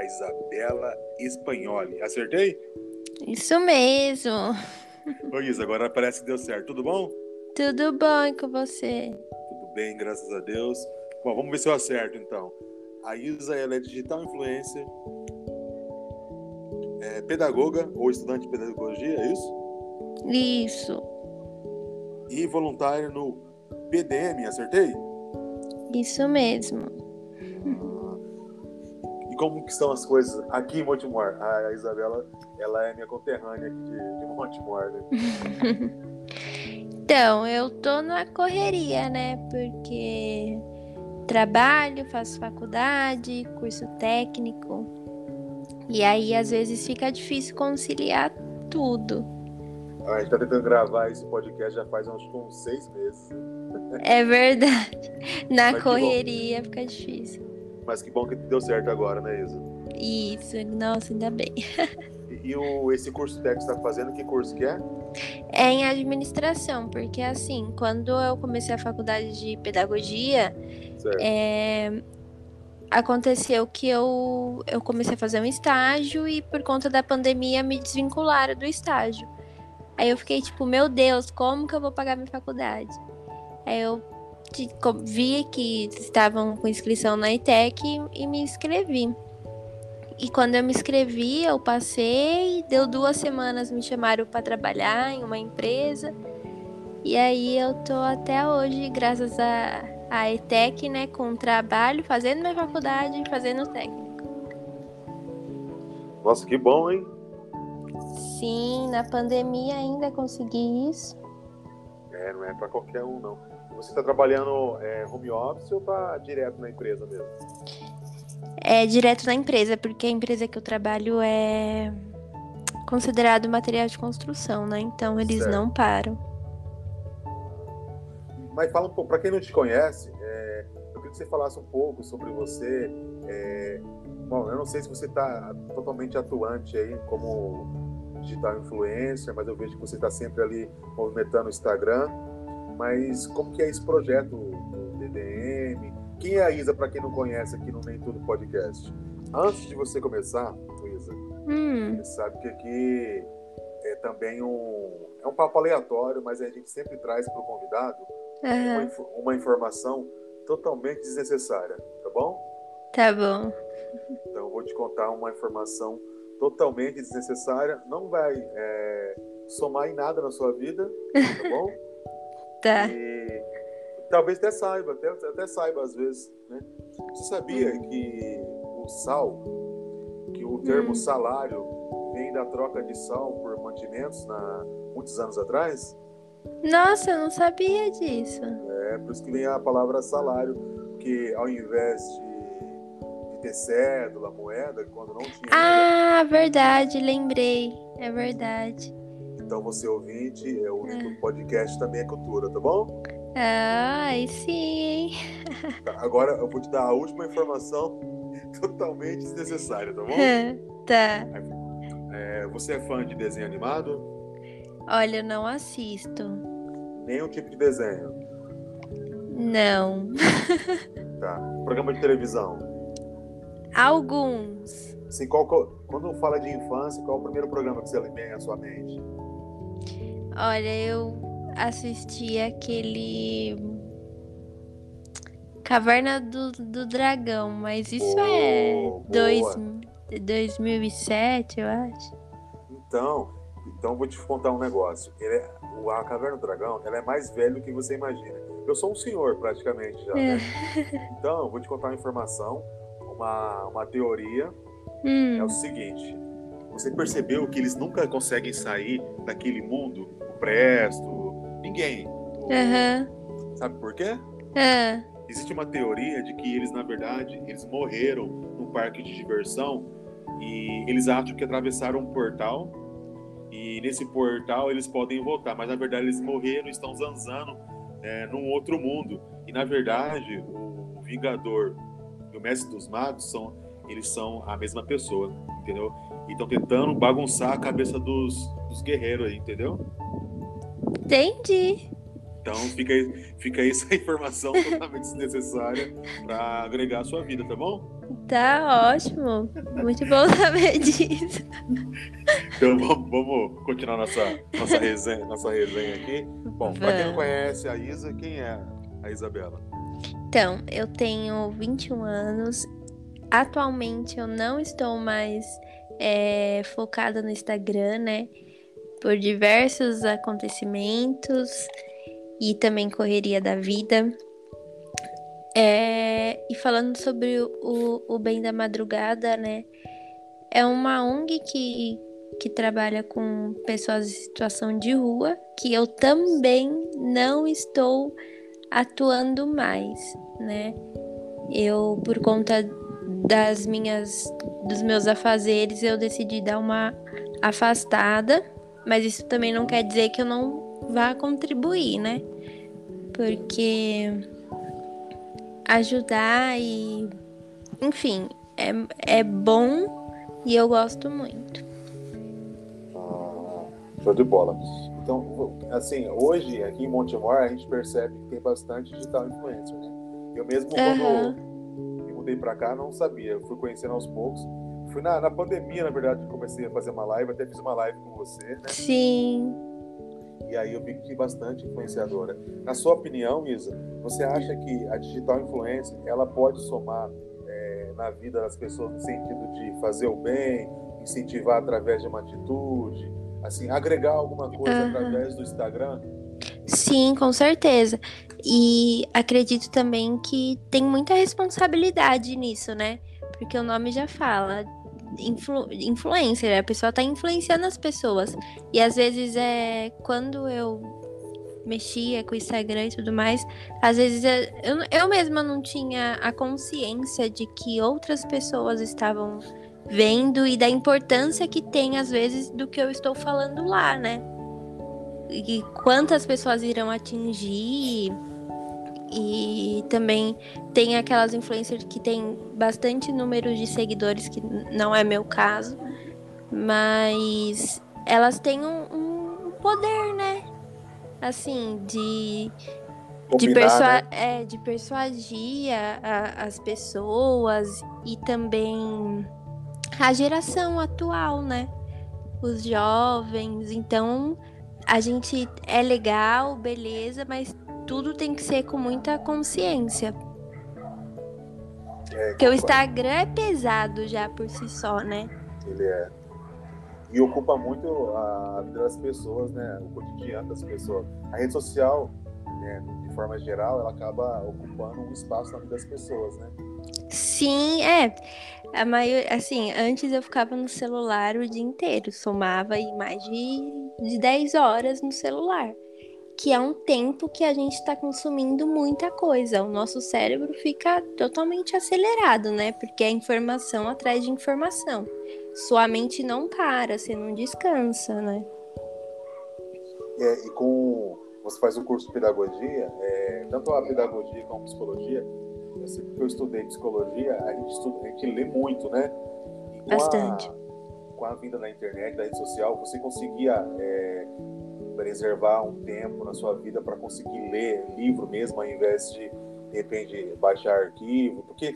a Isabela Espanholi. Acertei? Isso mesmo. Oi, Isa, agora parece que deu certo. Tudo bom? Tudo bom e com você? Tudo bem, graças a Deus. Bom, vamos ver se eu acerto então. A Isa ela é digital influencer, é pedagoga ou estudante de pedagogia, é isso? Isso. E voluntária no PDM, acertei? Isso mesmo. Como que estão as coisas aqui em Montemor? A Isabela, ela é minha conterrânea aqui de, de Montemor, né? então, eu tô na correria, né? Porque trabalho, faço faculdade, curso técnico. E aí, às vezes, fica difícil conciliar tudo. A gente tá tentando gravar esse podcast já faz uns, uns seis meses. É verdade. Na Mas correria fica difícil. Mas que bom que deu certo agora, né, Isa? Isso, nossa, ainda bem. E, e o, esse curso técnico que você está fazendo, que curso que é? É em administração, porque assim, quando eu comecei a faculdade de pedagogia, é, aconteceu que eu, eu comecei a fazer um estágio e por conta da pandemia me desvincularam do estágio. Aí eu fiquei tipo, meu Deus, como que eu vou pagar minha faculdade? Aí eu vi que estavam com inscrição na ITEC e, e me inscrevi. E quando eu me inscrevi, eu passei, deu duas semanas, me chamaram para trabalhar em uma empresa. E aí eu tô até hoje, graças a, a ETEC, né, com trabalho, fazendo minha faculdade e fazendo técnico. Nossa, que bom, hein? Sim, na pandemia ainda consegui isso. É, não é para qualquer um, não. Você está trabalhando é, home office ou tá direto na empresa mesmo? É direto na empresa, porque a empresa que eu trabalho é considerado material de construção, né? Então eles certo. não param. Mas fala um pouco, para quem não te conhece, é, eu queria que você falasse um pouco sobre você. É, bom, eu não sei se você está totalmente atuante aí como digital influencer, mas eu vejo que você está sempre ali movimentando o Instagram. Mas como que é esse projeto do DDM? Quem é a Isa, para quem não conhece aqui no Nem Tudo Podcast? Antes de você começar, Isa, hum. você sabe que aqui é também um, é um papo aleatório, mas a gente sempre traz para o convidado uhum. uma, uma informação totalmente desnecessária, tá bom? Tá bom. Então eu vou te contar uma informação totalmente desnecessária, não vai é, somar em nada na sua vida, tá bom? tá. E talvez até saiba, até, até saiba às vezes, né? Você sabia hum. que o sal, que o termo hum. salário vem da troca de sal por mantimentos na muitos anos atrás? Nossa, eu não sabia disso. É, por isso que vem a palavra salário, que ao invés de, de ter cédula, moeda, quando não tinha. Ah, verdade, lembrei. É verdade. Então você ouvinte, é o ah. podcast também é cultura, tá bom? Ah, sim. Tá, agora eu vou te dar a última informação totalmente desnecessária, tá bom? tá. É, você é fã de desenho animado? Olha, eu não assisto. Nenhum tipo de desenho? Não. tá. Programa de televisão? Alguns. Assim, qual, quando fala de infância, qual é o primeiro programa que você vem à sua mente? Olha, eu assisti aquele Caverna do, do Dragão, mas isso oh, é dois, 2007, eu acho. Então, então vou te contar um negócio. É, a Caverna do Dragão, ela é mais velha do que você imagina. Eu sou um senhor praticamente já, né? então, vou te contar uma informação, uma, uma teoria. Hum. É o seguinte: você percebeu que eles nunca conseguem sair daquele mundo, Presto, Ninguém. Uhum. Sabe por quê? Uhum. Existe uma teoria de que eles, na verdade, eles morreram num parque de diversão e eles acham que atravessaram um portal e nesse portal eles podem voltar, mas na verdade eles morreram e estão zanzando é, num outro mundo. E na verdade, o Vingador e o Mestre dos Magos são eles são a mesma pessoa, entendeu? E estão tentando bagunçar a cabeça dos, dos guerreiros aí, entendeu? Entendi. Então fica, fica aí essa informação totalmente desnecessária para agregar a sua vida, tá bom? Tá ótimo. Muito bom saber disso. Então vamos, vamos continuar nossa, nossa, resenha, nossa resenha aqui. Bom, para quem não conhece a Isa, quem é a Isabela? Então, eu tenho 21 anos. Atualmente eu não estou mais é, focada no Instagram, né? Por diversos acontecimentos e também correria da vida. É, e falando sobre o, o Bem da Madrugada, né? É uma ONG que, que trabalha com pessoas em situação de rua, que eu também não estou atuando mais, né? Eu, por conta das minhas dos meus afazeres, eu decidi dar uma afastada, mas isso também não quer dizer que eu não vá contribuir, né? Porque ajudar e. Enfim, é, é bom e eu gosto muito. Ah, show de bola. Então, assim, hoje aqui em Montemor a gente percebe que tem bastante digital influencer, né? Eu mesmo, quando uhum. me mudei pra cá, não sabia. Eu fui conhecendo aos poucos. Fui na, na pandemia, na verdade, que comecei a fazer uma live. Até fiz uma live com você, né? Sim. E aí eu vi que bastante influenciadora. Na sua opinião, Isa, você acha que a digital influência ela pode somar é, na vida das pessoas no sentido de fazer o bem, incentivar através de uma atitude, assim, agregar alguma coisa uhum. através do Instagram? Sim, com certeza. E acredito também que tem muita responsabilidade nisso, né? Porque o nome já fala, influ, influencer, a pessoa tá influenciando as pessoas. E às vezes é quando eu mexia com o Instagram e tudo mais, às vezes eu, eu mesma não tinha a consciência de que outras pessoas estavam vendo e da importância que tem às vezes do que eu estou falando lá, né? E quantas pessoas irão atingir e também tem aquelas influencers que tem bastante número de seguidores, que não é meu caso, mas elas têm um, um poder, né? Assim, de. de, persua né? é, de persuadir a, a, as pessoas e também a geração atual, né? Os jovens. Então, a gente é legal, beleza, mas tudo tem que ser com muita consciência. É, Porque o Instagram é pesado já por si só, né? Ele é. E ocupa muito a vida das pessoas, né? O cotidiano das pessoas. A rede social, né, de forma geral, ela acaba ocupando um espaço na vida das pessoas, né? Sim, é. A maior, assim, antes eu ficava no celular o dia inteiro, somava aí mais de, de 10 horas no celular que é um tempo que a gente está consumindo muita coisa. O nosso cérebro fica totalmente acelerado, né? Porque é informação atrás de informação. Sua mente não para, você não descansa, né? É, e com você faz um curso de pedagogia, é, tanto a pedagogia como a psicologia, eu sei que eu estudei psicologia, a gente, estuda, a gente lê muito, né? Bastante. A, com a vinda da internet, da rede social, você conseguia é, preservar um tempo na sua vida para conseguir ler livro mesmo, ao invés de, de repente, baixar arquivo. Porque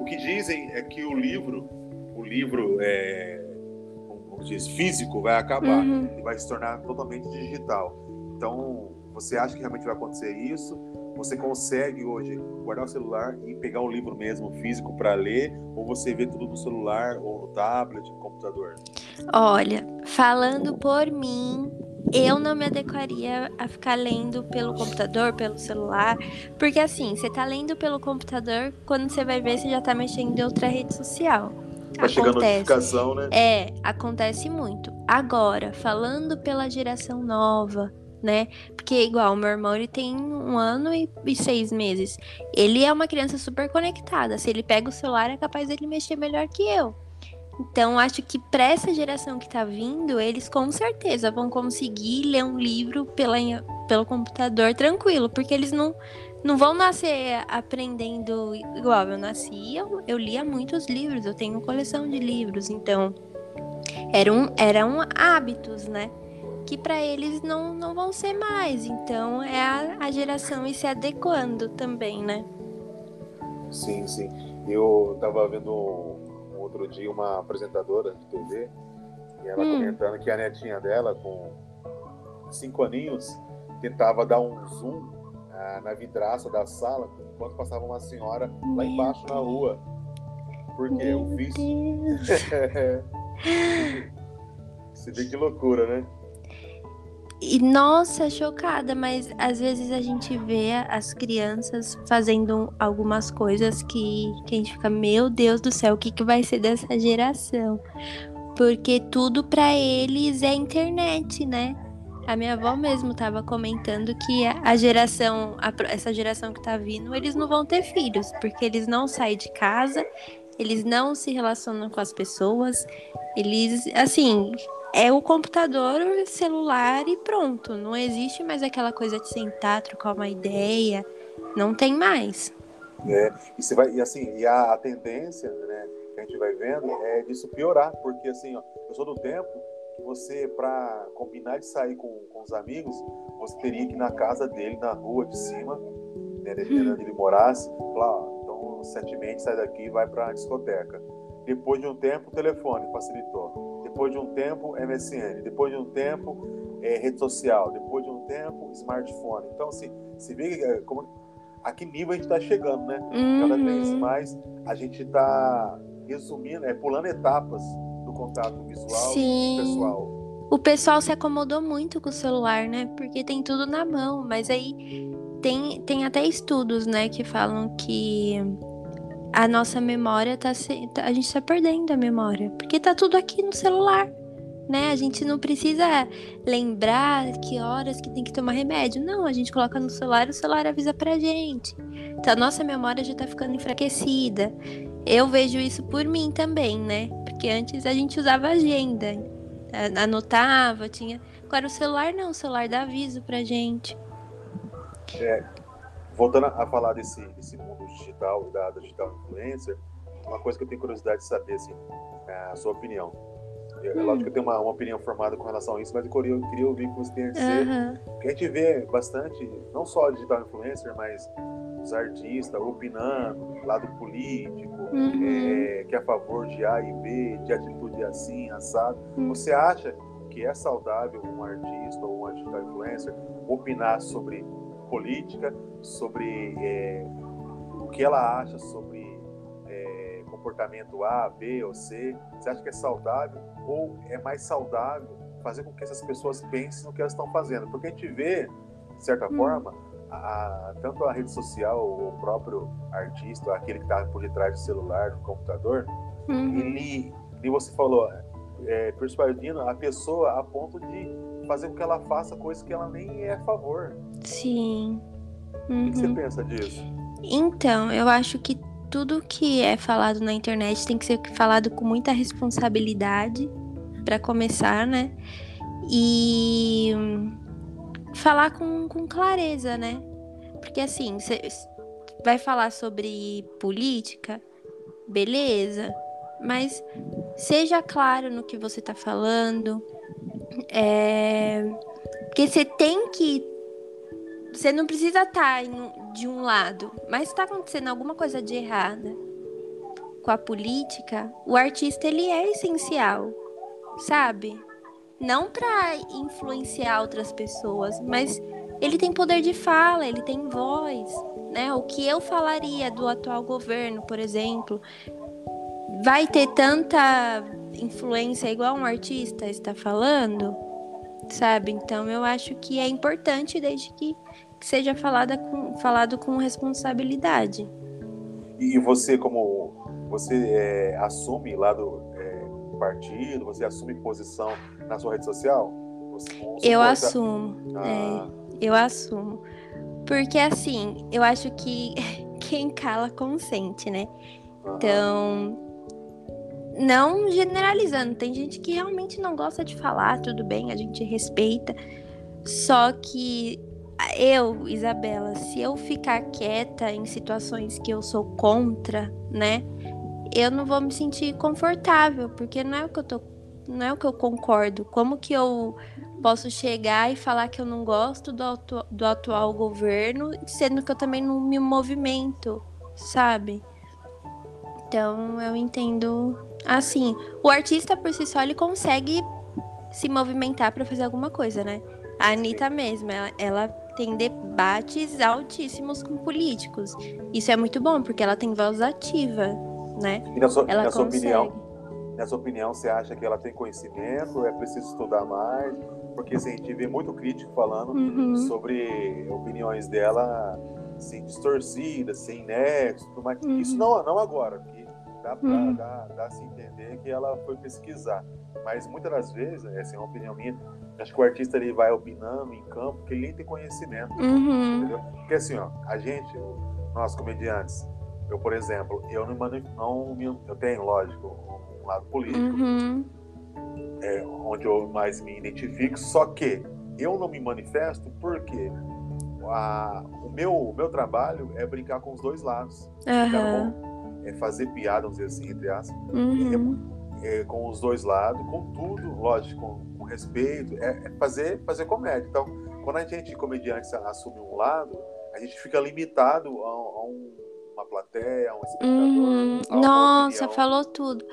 o que dizem é que o livro, o livro é, como diz, físico vai acabar uhum. e vai se tornar totalmente digital. Então, você acha que realmente vai acontecer isso? Você consegue hoje guardar o celular e pegar um livro mesmo físico para ler? Ou você vê tudo no celular ou no tablet, no computador? Olha, falando por mim, eu não me adequaria a ficar lendo pelo computador, pelo celular, porque assim, você tá lendo pelo computador, quando você vai ver, você já tá mexendo em outra rede social. Vai chegar notificação, né? É, acontece muito. Agora, falando pela geração nova, né? Porque igual meu irmão, ele tem um ano e, e, seis meses. Ele é uma criança super conectada. Se ele pega o celular, é capaz dele mexer melhor que eu. Então, acho que para essa geração que está vindo, eles com certeza vão conseguir ler um livro pela, pelo computador tranquilo, porque eles não, não vão nascer aprendendo igual eu nasci. Eu, eu lia muitos livros, eu tenho coleção de livros, então eram, eram hábitos, né? que para eles não, não vão ser mais. Então é a, a geração ir se adequando também, né? Sim, sim. Eu estava vendo outro dia uma apresentadora de TV e ela hum. comentando que a netinha dela, com cinco aninhos, tentava dar um zoom ah, na vidraça da sala enquanto passava uma senhora lá embaixo na rua. Porque o vício. Você vê que loucura, né? E nossa, chocada, mas às vezes a gente vê as crianças fazendo algumas coisas que, que a gente fica, meu Deus do céu, o que, que vai ser dessa geração? Porque tudo para eles é internet, né? A minha avó mesmo estava comentando que a geração, a, essa geração que tá vindo, eles não vão ter filhos, porque eles não saem de casa, eles não se relacionam com as pessoas, eles, assim, é o computador, o celular e pronto. Não existe mais aquela coisa de sentar, trocar uma ideia. Não tem mais. É, e, você vai, e assim, e a, a tendência né, que a gente vai vendo é disso piorar, porque assim, ó, eu sou do tempo que você, para combinar de sair com, com os amigos, você teria que ir na casa dele, na rua de cima, né, dependendo onde ele morasse, lá, ó, então, sete meses sai daqui e vai para a discoteca. Depois de um tempo, o telefone facilitou depois de um tempo MSN, depois de um tempo é, rede social, depois de um tempo smartphone. Então, assim, você vê é, como, a que nível a gente está chegando, né? Uhum. Cada vez mais a gente está resumindo, é, pulando etapas do contato visual Sim. e pessoal. O pessoal se acomodou muito com o celular, né? Porque tem tudo na mão, mas aí tem, tem até estudos, né, que falam que a nossa memória tá se, tá, a gente tá perdendo a memória, porque tá tudo aqui no celular, né? A gente não precisa lembrar que horas que tem que tomar remédio. Não, a gente coloca no celular o celular avisa pra gente. Então a nossa memória já tá ficando enfraquecida. Eu vejo isso por mim também, né? Porque antes a gente usava agenda, anotava, tinha. Agora o celular não, o celular dá aviso pra gente. É, voltando a falar desse, desse mundo digital e da, da, digital influencer, uma coisa que eu tenho curiosidade de saber, assim, é a sua opinião. É, hum. lógico que eu tenho uma, uma, opinião formada com relação a isso, mas eu queria, eu queria ouvir o que você tem a dizer. Uhum. Porque a gente vê bastante, não só digital influencer, mas os artistas opinando, lado político, uhum. é, que é a favor de A e B, de atitude assim, assado. Uhum. Você acha que é saudável um artista ou uma digital influencer opinar sobre política, sobre é, o que ela acha sobre é, comportamento A, B ou C. Você acha que é saudável ou é mais saudável fazer com que essas pessoas pensem no que elas estão fazendo? Porque a gente vê, de certa hum. forma, a, a, tanto a rede social, o próprio artista, aquele que está por detrás do celular, do computador, uhum. ele, e você falou, é, persuadindo a pessoa a ponto de fazer com que ela faça coisas que ela nem é a favor. Sim. Uhum. O que você uhum. pensa disso? Então, eu acho que tudo que é falado na internet tem que ser falado com muita responsabilidade, para começar, né? E falar com, com clareza, né? Porque assim, você vai falar sobre política, beleza, mas seja claro no que você está falando, é... Porque você tem que. Você não precisa estar tá de um lado, mas está acontecendo alguma coisa de errada com a política, o artista ele é essencial, sabe? Não para influenciar outras pessoas, mas ele tem poder de fala, ele tem voz, né? O que eu falaria do atual governo, por exemplo, vai ter tanta influência igual um artista está falando, sabe? Então eu acho que é importante desde que, que seja falada com, falado com responsabilidade. E você, como você é, assume lá do é, partido, você assume posição na sua rede social? Você, eu assumo. Ah. É, eu assumo. Porque assim, eu acho que quem cala consente, né? Então, não generalizando, tem gente que realmente não gosta de falar, tudo bem, a gente respeita. Só que eu, Isabela, se eu ficar quieta em situações que eu sou contra, né? Eu não vou me sentir confortável, porque não é o que eu tô, não é o que eu concordo. Como que eu posso chegar e falar que eu não gosto do, atu do atual governo, sendo que eu também não me movimento, sabe? Então eu entendo assim, o artista por si só ele consegue se movimentar para fazer alguma coisa, né? A Anitta mesmo, ela, ela tem debates altíssimos com políticos. Isso é muito bom, porque ela tem voz ativa, né? E na sua, ela na sua opinião, na sua opinião, você acha que ela tem conhecimento? É preciso estudar mais? Porque assim, a gente vê muito crítico falando uhum. sobre opiniões dela assim, distorcidas, sem nexo, tudo mais. Uhum. Isso não, não agora, dá para uhum. se entender que ela foi pesquisar. Mas muitas das vezes, essa é uma opinião minha, acho que o artista ele vai opinando em campo que ele nem tem conhecimento. Uhum. Entendeu? Porque assim, ó, a gente, nós comediantes, eu, por exemplo, eu não, não eu tenho, lógico, um lado político, uhum. é, onde eu mais me identifico, só que eu não me manifesto porque a, o, meu, o meu trabalho é brincar com os dois lados. Uhum. É fazer piada, vamos dizer assim, entre aspas, uhum. é, é, com os dois lados, com tudo, lógico, com, com respeito, é, é, fazer, fazer comédia. Então, quando a gente, comediante, assume um lado, a gente fica limitado a, a um, uma plateia, a um espectador. Uhum. Nossa, falou tudo.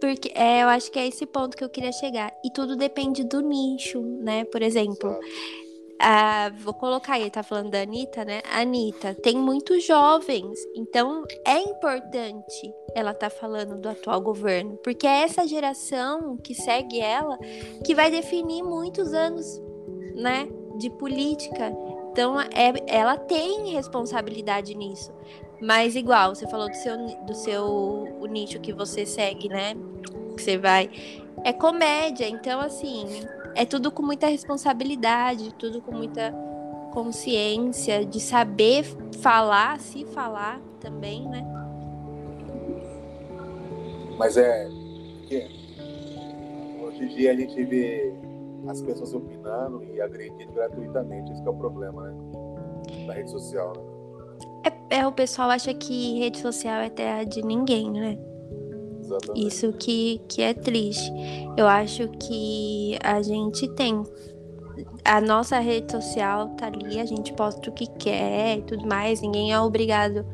Porque é, eu acho que é esse ponto que eu queria chegar. E tudo depende do nicho, né? Por exemplo, ah, vou colocar aí, tá falando da Anitta, né? Anitta tem muitos jovens, então é importante ela tá falando do atual governo, porque é essa geração que segue ela que vai definir muitos anos, né, de política. Então, é, ela tem responsabilidade nisso. Mas igual, você falou do seu, do seu o nicho que você segue, né? Que você vai. É comédia, então assim, é tudo com muita responsabilidade, tudo com muita consciência de saber falar, se falar também, né? Mas é que hoje em dia a gente vê as pessoas opinando e agredindo gratuitamente, esse é o problema, né? Da rede social, né? É, é, o pessoal acha que rede social é terra de ninguém, né? Exatamente. Isso que, que é triste. Eu acho que a gente tem. A nossa rede social tá ali, a gente posta o que quer e tudo mais, ninguém é obrigado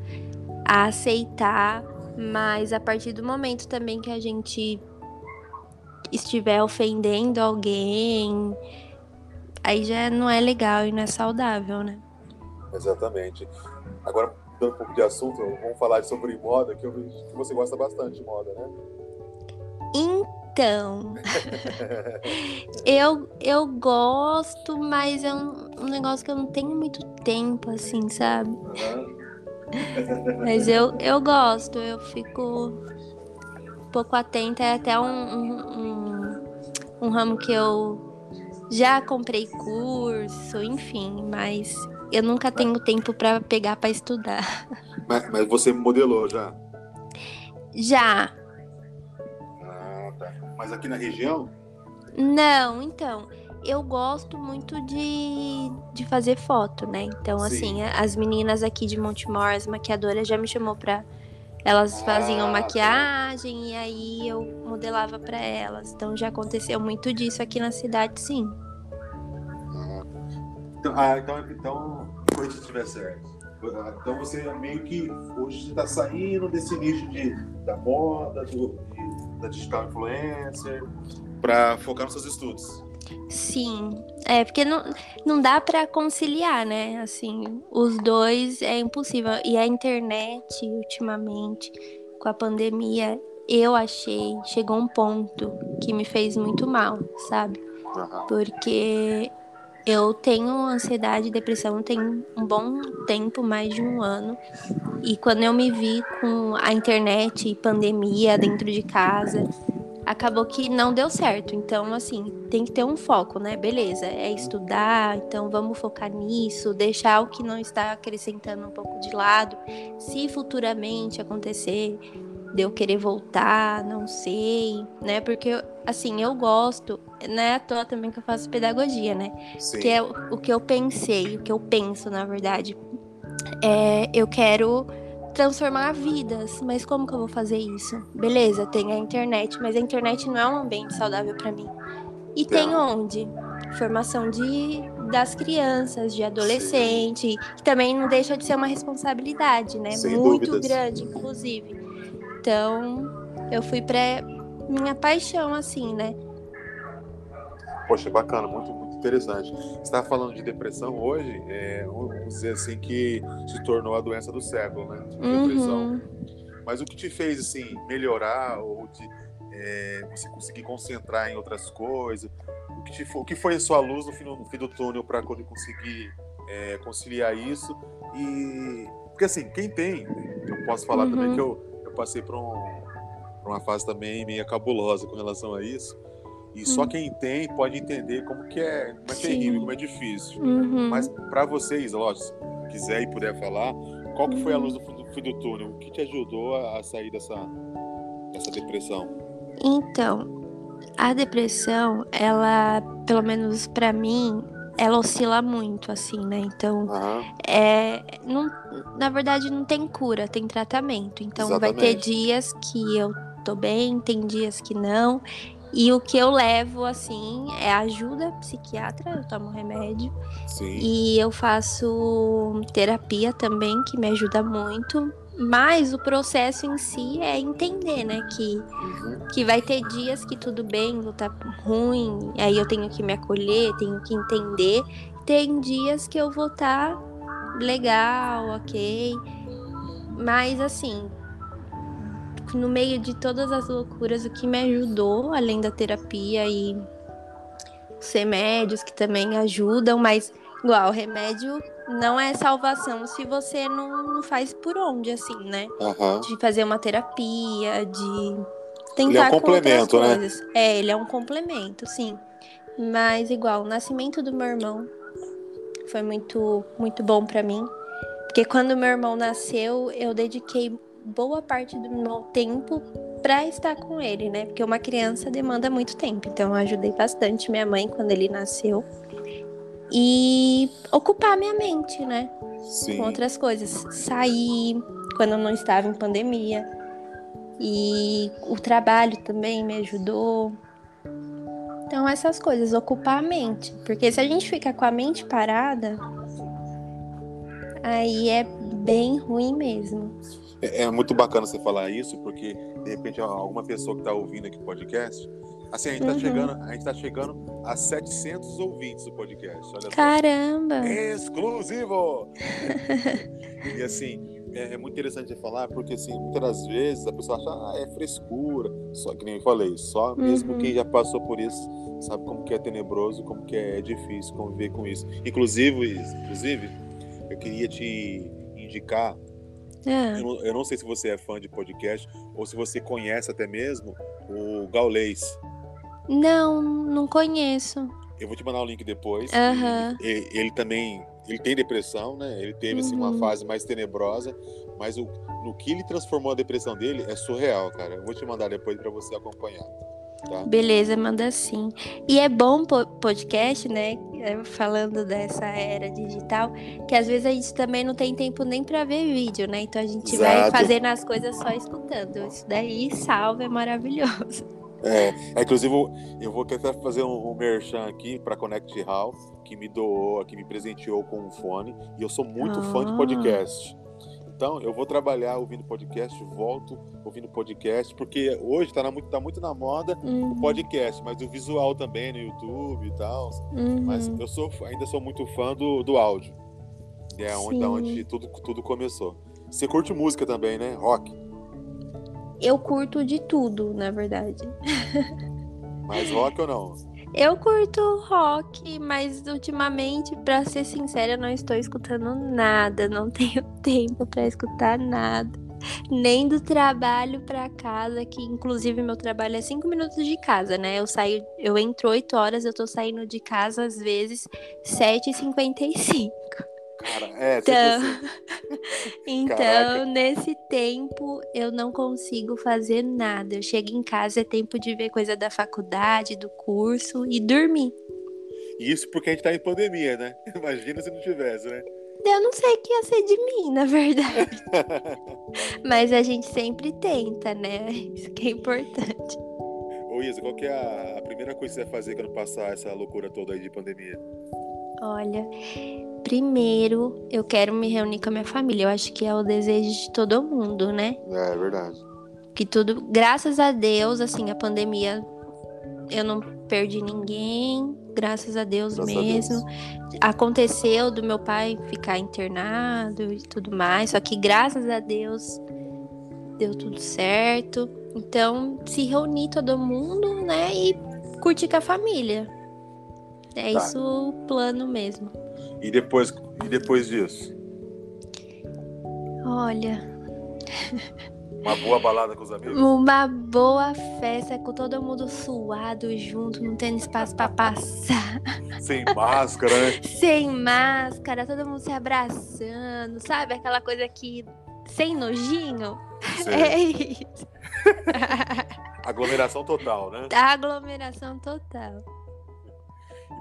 a aceitar, mas a partir do momento também que a gente estiver ofendendo alguém, aí já não é legal e não é saudável, né? Exatamente. Agora, mudando um pouco de assunto, vamos falar sobre moda, que eu vejo que você gosta bastante de moda, né? Então, eu, eu gosto, mas é um, um, negócio que eu não tenho muito tempo, assim, sabe? Uhum. mas eu, eu gosto, eu fico um pouco atenta, é até um, um, um, um ramo que eu já comprei curso, enfim, mas eu nunca tenho tempo para pegar para estudar. Mas, mas, você modelou já? Já. Ah, tá. Mas aqui na região? Não, então. Eu gosto muito de, de fazer foto, né? Então, Sim. assim, as meninas aqui de Montemor, as maquiadoras, já me chamou pra. Elas faziam ah, maquiagem tá. e aí eu modelava para elas. Então já aconteceu muito disso aqui na cidade, sim. Então, ah, então, então depois se estiver certo. Então você meio que hoje você está saindo desse nicho de, da moda, do, de, da digital influencer, para focar nos seus estudos. Sim, é porque não, não dá para conciliar, né? Assim, os dois é impossível. E a internet, ultimamente, com a pandemia, eu achei, chegou um ponto que me fez muito mal, sabe? Porque eu tenho ansiedade e depressão tem um bom tempo, mais de um ano. E quando eu me vi com a internet e pandemia dentro de casa, acabou que não deu certo. Então, assim, tem que ter um foco, né? Beleza, é estudar, então vamos focar nisso, deixar o que não está acrescentando um pouco de lado. Se futuramente acontecer de eu querer voltar, não sei, né? Porque, assim, eu gosto, né? À toa também que eu faço pedagogia, né? Sim. Que é o que eu pensei, o que eu penso, na verdade. É, eu quero transformar vidas, mas como que eu vou fazer isso? Beleza, tem a internet, mas a internet não é um ambiente saudável para mim. E tem onde? formação de, das crianças, de adolescente, Sim. que também não deixa de ser uma responsabilidade, né? Sem Muito dúvidas. grande, inclusive. Então, eu fui para minha paixão, assim, né? Poxa, bacana, muito, muito interessante. Você estava falando de depressão hoje, é, vamos dizer assim, que se tornou a doença do século, né? Depressão. Uhum. Mas o que te fez, assim, melhorar ou de, é, você conseguir concentrar em outras coisas? O que, te, o que foi a sua luz no fim, no fim do túnel para conseguir é, conciliar isso? E. Porque, assim, quem tem, eu posso falar uhum. também que eu passei por, um, por uma fase também meio cabulosa com relação a isso. E só uhum. quem tem pode entender como que é, como é terrível, como é difícil. Uhum. Mas para vocês, lógico, se quiser e puder falar, qual que foi a luz do fim do túnel? O que te ajudou a sair dessa, dessa depressão? Então, a depressão, ela, pelo menos para mim, ela oscila muito, assim, né? Então, uhum. é, não, na verdade, não tem cura, tem tratamento. Então, Exatamente. vai ter dias que eu tô bem, tem dias que não. E o que eu levo, assim, é ajuda psiquiatra, eu tomo remédio. Sim. E eu faço terapia também, que me ajuda muito. Mas o processo em si é entender, né? Que, uhum. que vai ter dias que tudo bem, vou estar tá ruim, aí eu tenho que me acolher, tenho que entender. Tem dias que eu vou estar tá legal, ok. Mas assim, no meio de todas as loucuras, o que me ajudou, além da terapia e os remédios que também ajudam, mas igual, remédio não é salvação se você não, faz por onde, assim, né? Uhum. De fazer uma terapia, de tentar ele é um complemento, né? coisas. É, ele é um complemento, sim. Mas igual, o nascimento do meu irmão foi muito, muito bom para mim. Porque quando meu irmão nasceu, eu dediquei boa parte do meu tempo para estar com ele, né? Porque uma criança demanda muito tempo. Então eu ajudei bastante minha mãe quando ele nasceu. E ocupar minha mente, né? Sim. Com outras coisas. Sair quando eu não estava em pandemia. E o trabalho também me ajudou. Então, essas coisas, ocupar a mente. Porque se a gente fica com a mente parada, aí é bem ruim mesmo. É, é, muito bacana você falar isso, porque de repente alguma pessoa que está ouvindo aqui o podcast, assim, a gente está uhum. chegando, a gente tá chegando a 700 ouvintes do podcast. Olha Caramba! Só. Exclusivo! e assim, é, é, muito interessante de falar, porque assim, muitas das vezes a pessoa acha, ah, é frescura. Só que nem eu falei, só mesmo uhum. quem já passou por isso sabe como que é tenebroso, como que é difícil conviver com isso. Inclusive, inclusive, eu queria te indicar é. Eu, não, eu, não, sei se você é fã de podcast ou se você conhece até mesmo o Gaulês. Não, não conheço. Eu vou te mandar o um link depois. Uhum. Ele, ele, também ele tem depressão, né? Ele teve assim, uma uhum. fase mais tenebrosa, mas o, no que ele transformou a depressão dele é surreal, cara. Eu vou te mandar depois para você acompanhar. Tá? Beleza, manda sim. E é bom podcast, né? É, falando dessa era digital, que às vezes a gente também não tem tempo nem para ver vídeo, né? Então a gente Exato. vai fazendo as coisas só escutando. Isso daí salva, é maravilhoso. É, é inclusive eu vou até fazer um, um merchan aqui para Connect Hall, que me doou, que me presenteou com um fone, e eu sou muito fã de ah. podcast. Então, eu vou trabalhar ouvindo podcast, volto ouvindo podcast, porque hoje está muito, tá muito na moda uhum. o podcast, mas o visual também no YouTube e tal. Uhum. Mas eu sou, ainda sou muito fã do, do áudio. É onde, onde tudo, tudo começou. Você curte música também, né? Rock? Eu curto de tudo, na verdade. Mais rock ou não? Eu curto rock, mas ultimamente, para ser sincera, eu não estou escutando nada, não tenho tempo para escutar nada. Nem do trabalho para casa, que inclusive meu trabalho é cinco minutos de casa, né? Eu saio, eu entro 8 horas, eu tô saindo de casa às vezes 7h55. Cara, é, então, assim. então nesse tempo eu não consigo fazer nada. Eu chego em casa, é tempo de ver coisa da faculdade, do curso e dormir. Isso porque a gente tá em pandemia, né? Imagina se não tivesse, né? Eu não sei o que ia ser de mim, na verdade. Mas a gente sempre tenta, né? Isso que é importante. ô Isa, qual que é a, primeira coisa que você vai fazer quando passar essa loucura toda aí de pandemia? Olha, primeiro eu quero me reunir com a minha família. Eu acho que é o desejo de todo mundo, né? É, é verdade. Que tudo, graças a Deus, assim, a pandemia eu não perdi ninguém, graças a Deus graças mesmo. A Deus. Aconteceu do meu pai ficar internado e tudo mais, só que graças a Deus deu tudo certo. Então, se reunir todo mundo, né, e curtir com a família. É tá. isso o plano mesmo. E depois, e depois disso? Olha. Uma boa balada com os amigos? Uma boa festa com todo mundo suado junto, não tendo espaço para passar. Sem máscara, né? Sem máscara, todo mundo se abraçando, sabe? Aquela coisa que. Sem nojinho. Sim. É isso. Aglomeração total, né? Aglomeração total.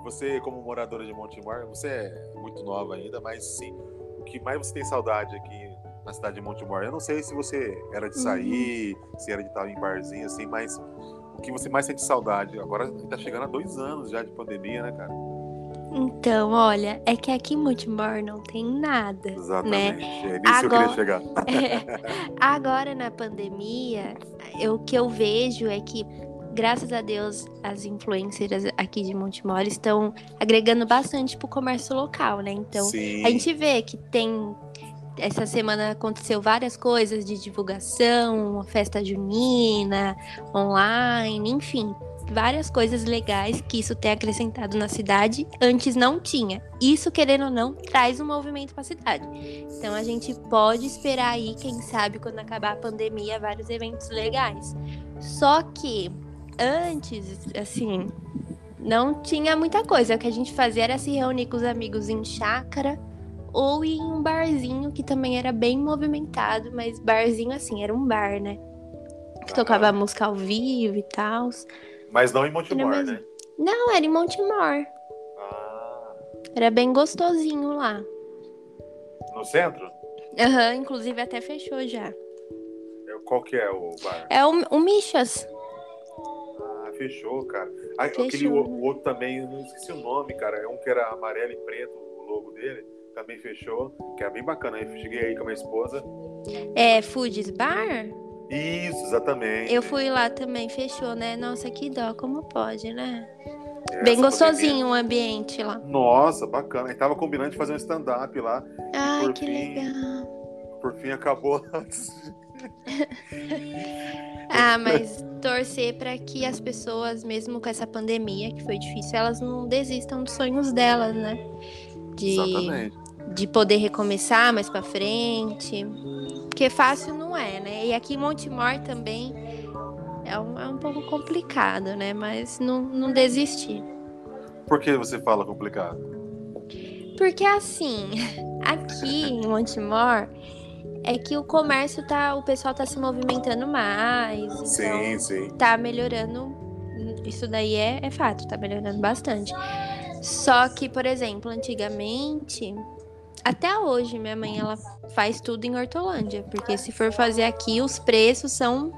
Você, como moradora de Montemor, você é muito nova ainda, mas sim, o que mais você tem saudade aqui na cidade de Montemor. Eu não sei se você era de sair, uhum. se era de estar em barzinho, assim, mas o que você mais sente saudade? Agora tá chegando a dois anos já de pandemia, né, cara? Então, olha, é que aqui em Montemor não tem nada. Né? Exatamente. Né? É nisso agora, eu queria chegar. É, agora na pandemia, o que eu vejo é que graças a Deus, as influencers aqui de Montemor estão agregando bastante para o comércio local, né? Então, Sim. a gente vê que tem essa semana aconteceu várias coisas de divulgação, festa junina, online, enfim, várias coisas legais que isso tem acrescentado na cidade, antes não tinha. Isso, querendo ou não, traz um movimento para a cidade. Então a gente pode esperar aí, quem sabe, quando acabar a pandemia, vários eventos legais. Só que antes, assim, não tinha muita coisa. O que a gente fazia era se reunir com os amigos em chácara ou em um barzinho que também era bem movimentado, mas barzinho assim, era um bar, né? Que ah, tocava música ao vivo e tal. Mas não em Montemor, né? Não, era em Montemor. Ah. Era bem gostosinho lá. No centro? Aham, uhum, inclusive até fechou já. É, qual que é o bar? É o, o Michas. Fechou, cara. Ah, fechou. Aquele o, o outro também, não esqueci o nome, cara. É um que era amarelo e preto, o logo dele também fechou, que era bem bacana. Eu cheguei aí com a minha esposa. É Foods Bar? Isso, exatamente. Eu fui lá também, fechou, né? Nossa, que dó, como pode, né? Essa Bem gostosinho o ambiente lá. Nossa, bacana. Gente tava combinando de fazer um stand-up lá. Ai, que fim, legal. Por fim acabou antes. ah, mas torcer para que as pessoas, mesmo com essa pandemia, que foi difícil, elas não desistam dos sonhos delas, né? De Exatamente de poder recomeçar mais para frente. Porque fácil não é, né? E aqui em Montemor também é um, é um pouco complicado, né? Mas não, não desistir. Por que você fala complicado? Porque assim, aqui em Montemor é que o comércio tá, o pessoal tá se movimentando mais. Sim, então sim. Tá melhorando. Isso daí é, é fato, tá melhorando bastante. Só que, por exemplo, antigamente até hoje, minha mãe ela faz tudo em Hortolândia, porque se for fazer aqui, os preços são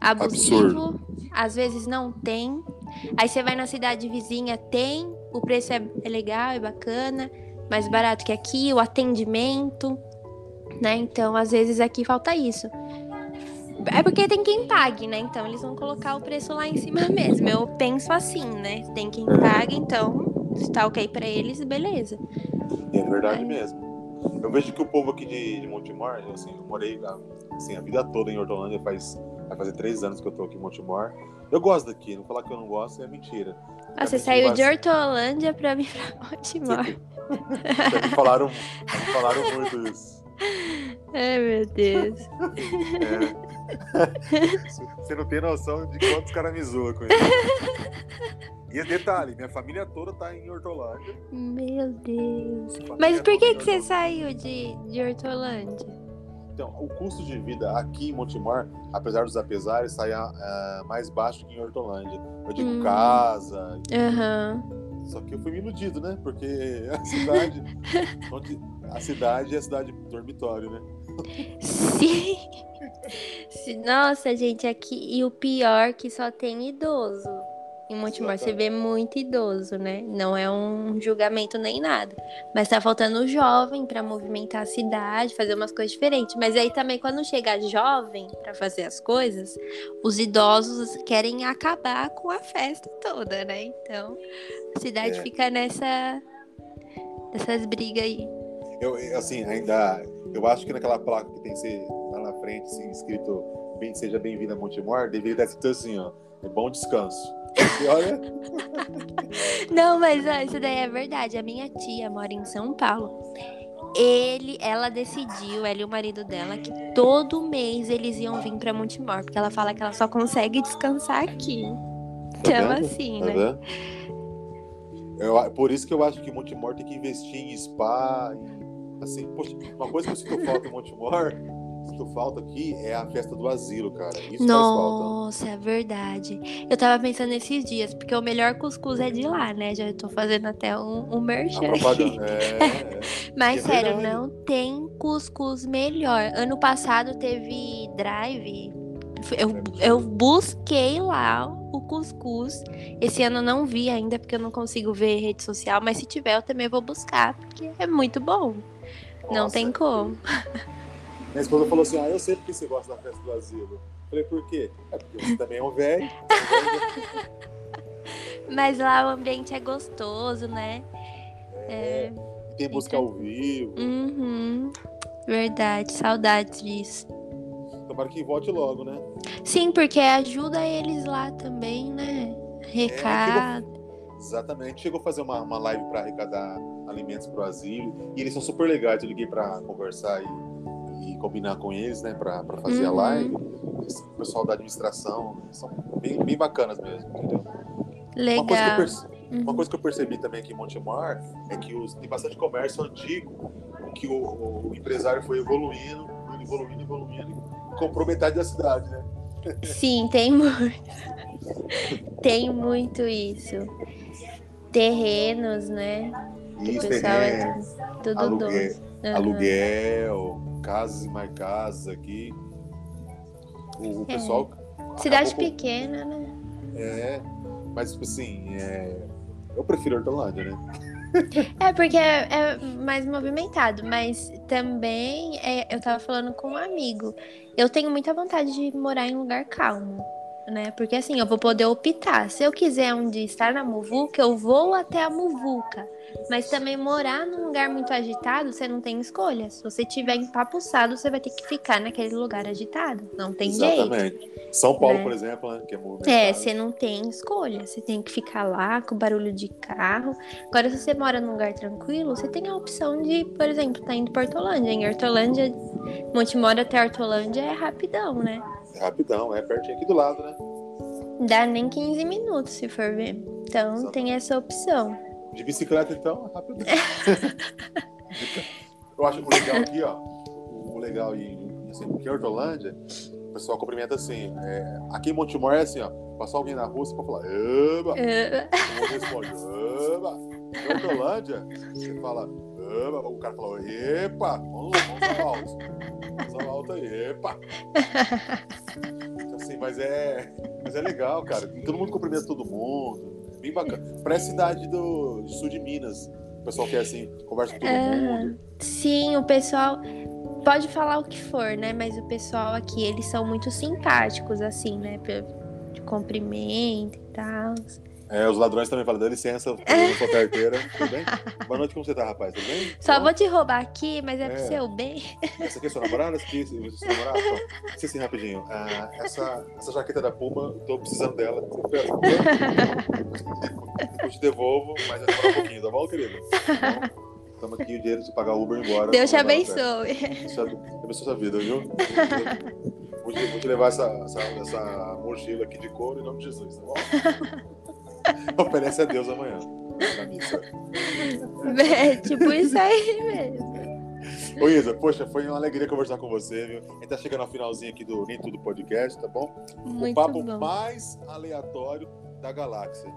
abusivos. Às vezes não tem. Aí você vai na cidade vizinha, tem, o preço é, é legal, é bacana, mais barato que aqui, o atendimento, né? Então, às vezes aqui falta isso. É porque tem quem pague, né? Então eles vão colocar o preço lá em cima mesmo. Eu penso assim, né? Tem quem pague, então se tá ok para eles, beleza. É verdade mesmo. Eu vejo que o povo aqui de, de Montemor, assim, eu morei assim, a vida toda em Hortolândia, faz, vai fazer três anos que eu tô aqui em Montemor. Eu gosto daqui, não falar que eu não gosto é mentira. Ah, você saiu de Hortolândia pra vir pra Montemor. me falaram, me falaram muito isso. Ai, meu Deus. É. Você não tem noção de quantos caras me zoam com isso. E detalhe, minha família toda tá em Hortolândia. Meu Deus. Mas por que, que você saiu de, de Hortolândia? Então, o custo de vida aqui em Montemor, apesar dos apesares, sai uh, mais baixo que em Hortolândia. Eu digo hum. casa. Uhum. Só que eu fui me iludido, né? Porque a cidade. onde, a cidade é a cidade dormitório, né? Sim. Nossa, gente, aqui. E o pior é que só tem idoso. Em Montemor você vê muito idoso, né? Não é um julgamento nem nada. Mas tá faltando jovem para movimentar a cidade, fazer umas coisas diferentes. Mas aí também, quando chega jovem para fazer as coisas, os idosos querem acabar com a festa toda, né? Então, a cidade é. fica nessa. nessas brigas aí. Eu, assim, ainda. Eu acho que naquela placa que tem que ser lá na frente, assim, escrito bem, Seja bem-vindo a Montemor, deveria estar escrito assim, ó. É bom descanso. Olha. Não, mas ó, isso daí é verdade. A minha tia mora em São Paulo. Ele, ela decidiu, ela e o marido dela, que todo mês eles iam vir para Montemor, porque ela fala que ela só consegue descansar aqui. Tá então, assim, tá né? Eu, por isso que eu acho que Montemor tem que investir em spa. assim, poxa, uma coisa que eu sinto falta em Montemor sinto falta aqui é a festa do asilo, cara. Isso Nossa, é verdade. Eu tava pensando nesses dias, porque o melhor cuscuz é de lá, né? Já tô fazendo até um, um merchan aqui. É, é. Mas é sério, verdade. não tem cuscuz melhor. Ano passado teve drive. Eu, eu busquei lá o cuscuz. Esse ano eu não vi ainda, porque eu não consigo ver rede social. Mas se tiver, eu também vou buscar, porque é muito bom. Nossa, não tem como. Minha esposa falou assim: Ah, eu sei porque você gosta da festa do asilo. Eu falei, por quê? É porque você também é um velho. Mas lá o ambiente é gostoso, né? É, é... Tem música ao vivo. Uhum. Verdade, saudades disso. Tomara que volte logo, né? Sim, porque ajuda eles lá também, né? Recado. É, chegou... Exatamente. Chegou a fazer uma, uma live para arrecadar alimentos para o asilo. E eles são super legais. Eu liguei para conversar e combinar com eles, né, para fazer uhum. a live. O pessoal da administração são bem, bem bacanas mesmo, entendeu? Legal. Uma coisa, perce... uhum. Uma coisa que eu percebi também aqui em Montemar é que os... tem bastante comércio antigo, que o, o empresário foi evoluindo, evoluindo, evoluindo, e comprou metade da cidade, né? Sim, tem muito. tem muito isso. Terrenos, né? Isso, o pessoal terreno, é tudo, aluguel, uhum. aluguel, casas e mais casas aqui. O, o é. pessoal. Cidade pequena, né? É, mas tipo assim, é... eu prefiro Hortolândia, né? É, porque é, é, mais movimentado, mas também é, eu tava falando com um amigo. Eu tenho muita vontade de morar em um lugar calmo né? Porque assim, eu vou poder optar. Se eu quiser um dia estar na Muvuca, eu vou até a Muvuca. Mas também morar num lugar muito agitado, você não tem escolha. Se você tiver empapuçado, você vai ter que ficar naquele lugar agitado. Não tem Exatamente. jeito. São Paulo, né? por exemplo, né? Que é movimentado. É, você não tem escolha. Você tem que ficar lá com barulho de carro. Agora, se você mora num lugar tranquilo, você tem a opção de, por exemplo, tá indo para Hortolândia. Em Hortolândia, Montemora até Hortolândia é rapidão, né? Rapidão, é pertinho aqui do lado, né? Dá nem 15 minutos, se for ver. Então Exatamente. tem essa opção. De bicicleta, então, é rapidão. Eu acho o legal aqui, ó. O legal em, assim, em Hortolândia, o pessoal cumprimenta assim. É, aqui em Montemor é assim, ó. Passar alguém na rua, você pode falar, eba! O responde, eba! Em Hortolândia, você fala, eba! O cara fala, epa! Vamos, vamos alto. Vamos alto aí, epa! Assim, mas é, mas é legal, cara. Todo mundo cumprimenta todo mundo. Bem bacana. Parece cidade do, do sul de Minas. O pessoal quer assim, conversa com todo uh, mundo. Sim, o pessoal pode falar o que for, né? Mas o pessoal aqui, eles são muito simpáticos, assim, né? De cumprimento e tal. É, os ladrões também falam, dá licença, sua carteira. Tudo bem? Boa noite, como você tá, rapaz? Tudo bem? Só Bom? vou te roubar aqui, mas é, é. pro seu bem. Essa aqui é sua namorada? Essa aqui é sua namorada? Então, assim, rapidinho. Ah, essa, essa jaqueta da Puma, tô precisando dela. Eu te devolvo, mas vai demorar um pouquinho, tá bom, querido? Estamos aqui o dinheiro de pagar Uber embora. Deus te abençoe. Deus abençoe sua vida, viu? Vou te, vou te levar essa, essa, essa mochila aqui de couro em nome de Jesus, tá bom? Oferece a Deus amanhã. Na missa. É, tipo isso aí mesmo. Ô Isa, poxa, foi uma alegria conversar com você, viu? A gente tá chegando ao finalzinho aqui do Nem Tudo Podcast, tá bom? Muito o papo bom. mais aleatório da galáxia.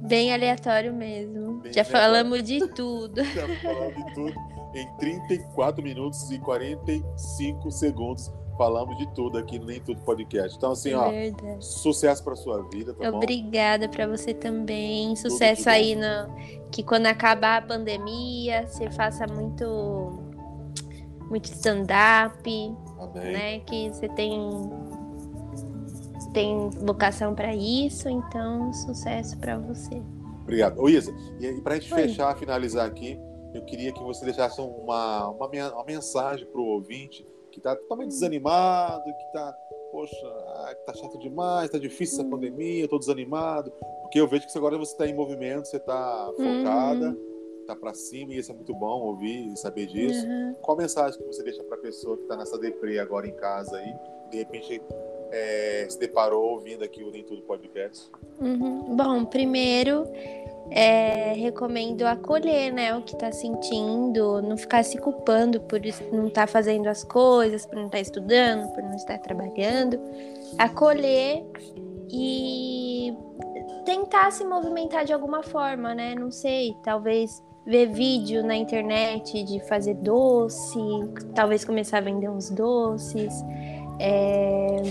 Bem aleatório mesmo. Bem Já aleatório. falamos de tudo. Já falamos de tudo em 34 minutos e 45 segundos falamos de tudo aqui Nem Tudo Podcast. Então, assim, ó, Verdade. sucesso para sua vida, tá Obrigada para você também. Sucesso aí no que quando acabar a pandemia, você faça muito muito stand-up, né? Que você tem tem vocação para isso, então sucesso para você. Obrigado. Ô Isa, e para a gente Oi. fechar, finalizar aqui, eu queria que você deixasse uma, uma, uma mensagem para o ouvinte que está totalmente desanimado, que está, poxa, está chato demais, está difícil essa hum. pandemia, estou desanimado, porque eu vejo que agora você está em movimento, você está focada, está uhum. para cima, e isso é muito bom ouvir e saber disso. Uhum. Qual a mensagem que você deixa para a pessoa que está nessa deprê agora em casa aí, de repente é, se deparou ouvindo aqui o Nem Tudo Podcast? Uhum. Bom, primeiro é, recomendo acolher né, o que está sentindo, não ficar se culpando por não estar tá fazendo as coisas, por não estar tá estudando, por não estar trabalhando. Acolher e tentar se movimentar de alguma forma, né? Não sei, talvez ver vídeo na internet de fazer doce, talvez começar a vender uns doces é,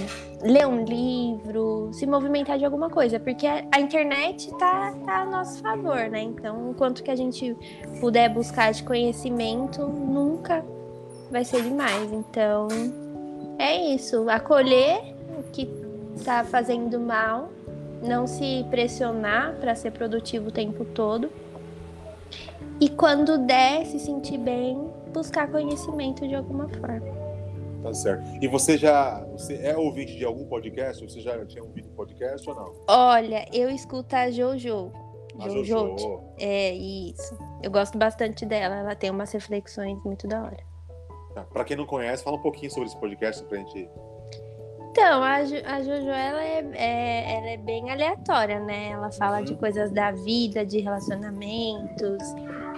ler um livro, se movimentar de alguma coisa, porque a internet tá, tá a nosso favor, né? Então, o quanto que a gente puder buscar de conhecimento, nunca vai ser demais. Então, é isso, acolher o que tá fazendo mal, não se pressionar para ser produtivo o tempo todo. E quando der, se sentir bem, buscar conhecimento de alguma forma. Tá certo. E você já você é ouvinte de algum podcast? Você já tinha ouvido podcast ou não? Olha, eu escuto a Jojo. A Jojo. Jojo. É, isso. Eu gosto bastante dela. Ela tem umas reflexões muito da hora. Tá. Para quem não conhece, fala um pouquinho sobre esse podcast pra gente. Então, a, jo, a Jojo, ela é, é, ela é bem aleatória, né? Ela fala uhum. de coisas da vida, de relacionamentos,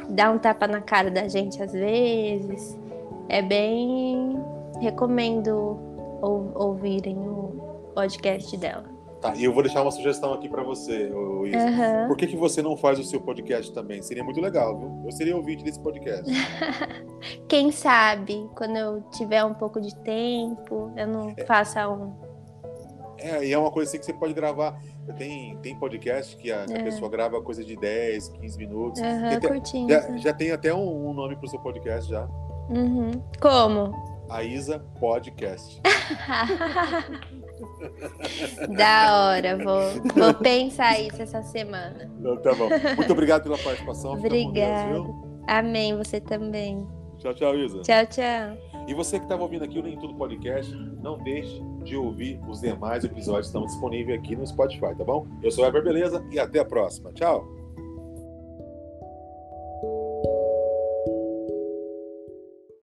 dá um tapa na cara da gente às vezes. É bem recomendo ou, ouvirem o podcast dela. Tá, e eu vou deixar uma sugestão aqui para você, Isa. Uhum. Por que, que você não faz o seu podcast também? Seria muito legal, viu? Eu seria ouvinte desse podcast. Quem sabe, quando eu tiver um pouco de tempo, eu não é. faça um. É, e é uma coisa assim que você pode gravar. Tem, tem podcast que a, é. a pessoa grava coisa de 10, 15 minutos. Uhum, curtinho. Já, já, tem até um, um nome pro seu podcast já. Uhum. Como? A Isa Podcast. da hora, vou, vou pensar isso essa semana. Então, tá bom. Muito obrigado pela participação. Obrigada. Amém, você também. Tchau, tchau, Isa. Tchau, tchau. E você que estava ouvindo aqui o Nem Tudo Podcast, não deixe de ouvir os demais episódios que estão disponíveis aqui no Spotify, tá bom? Eu sou o Ever Beleza e até a próxima. Tchau.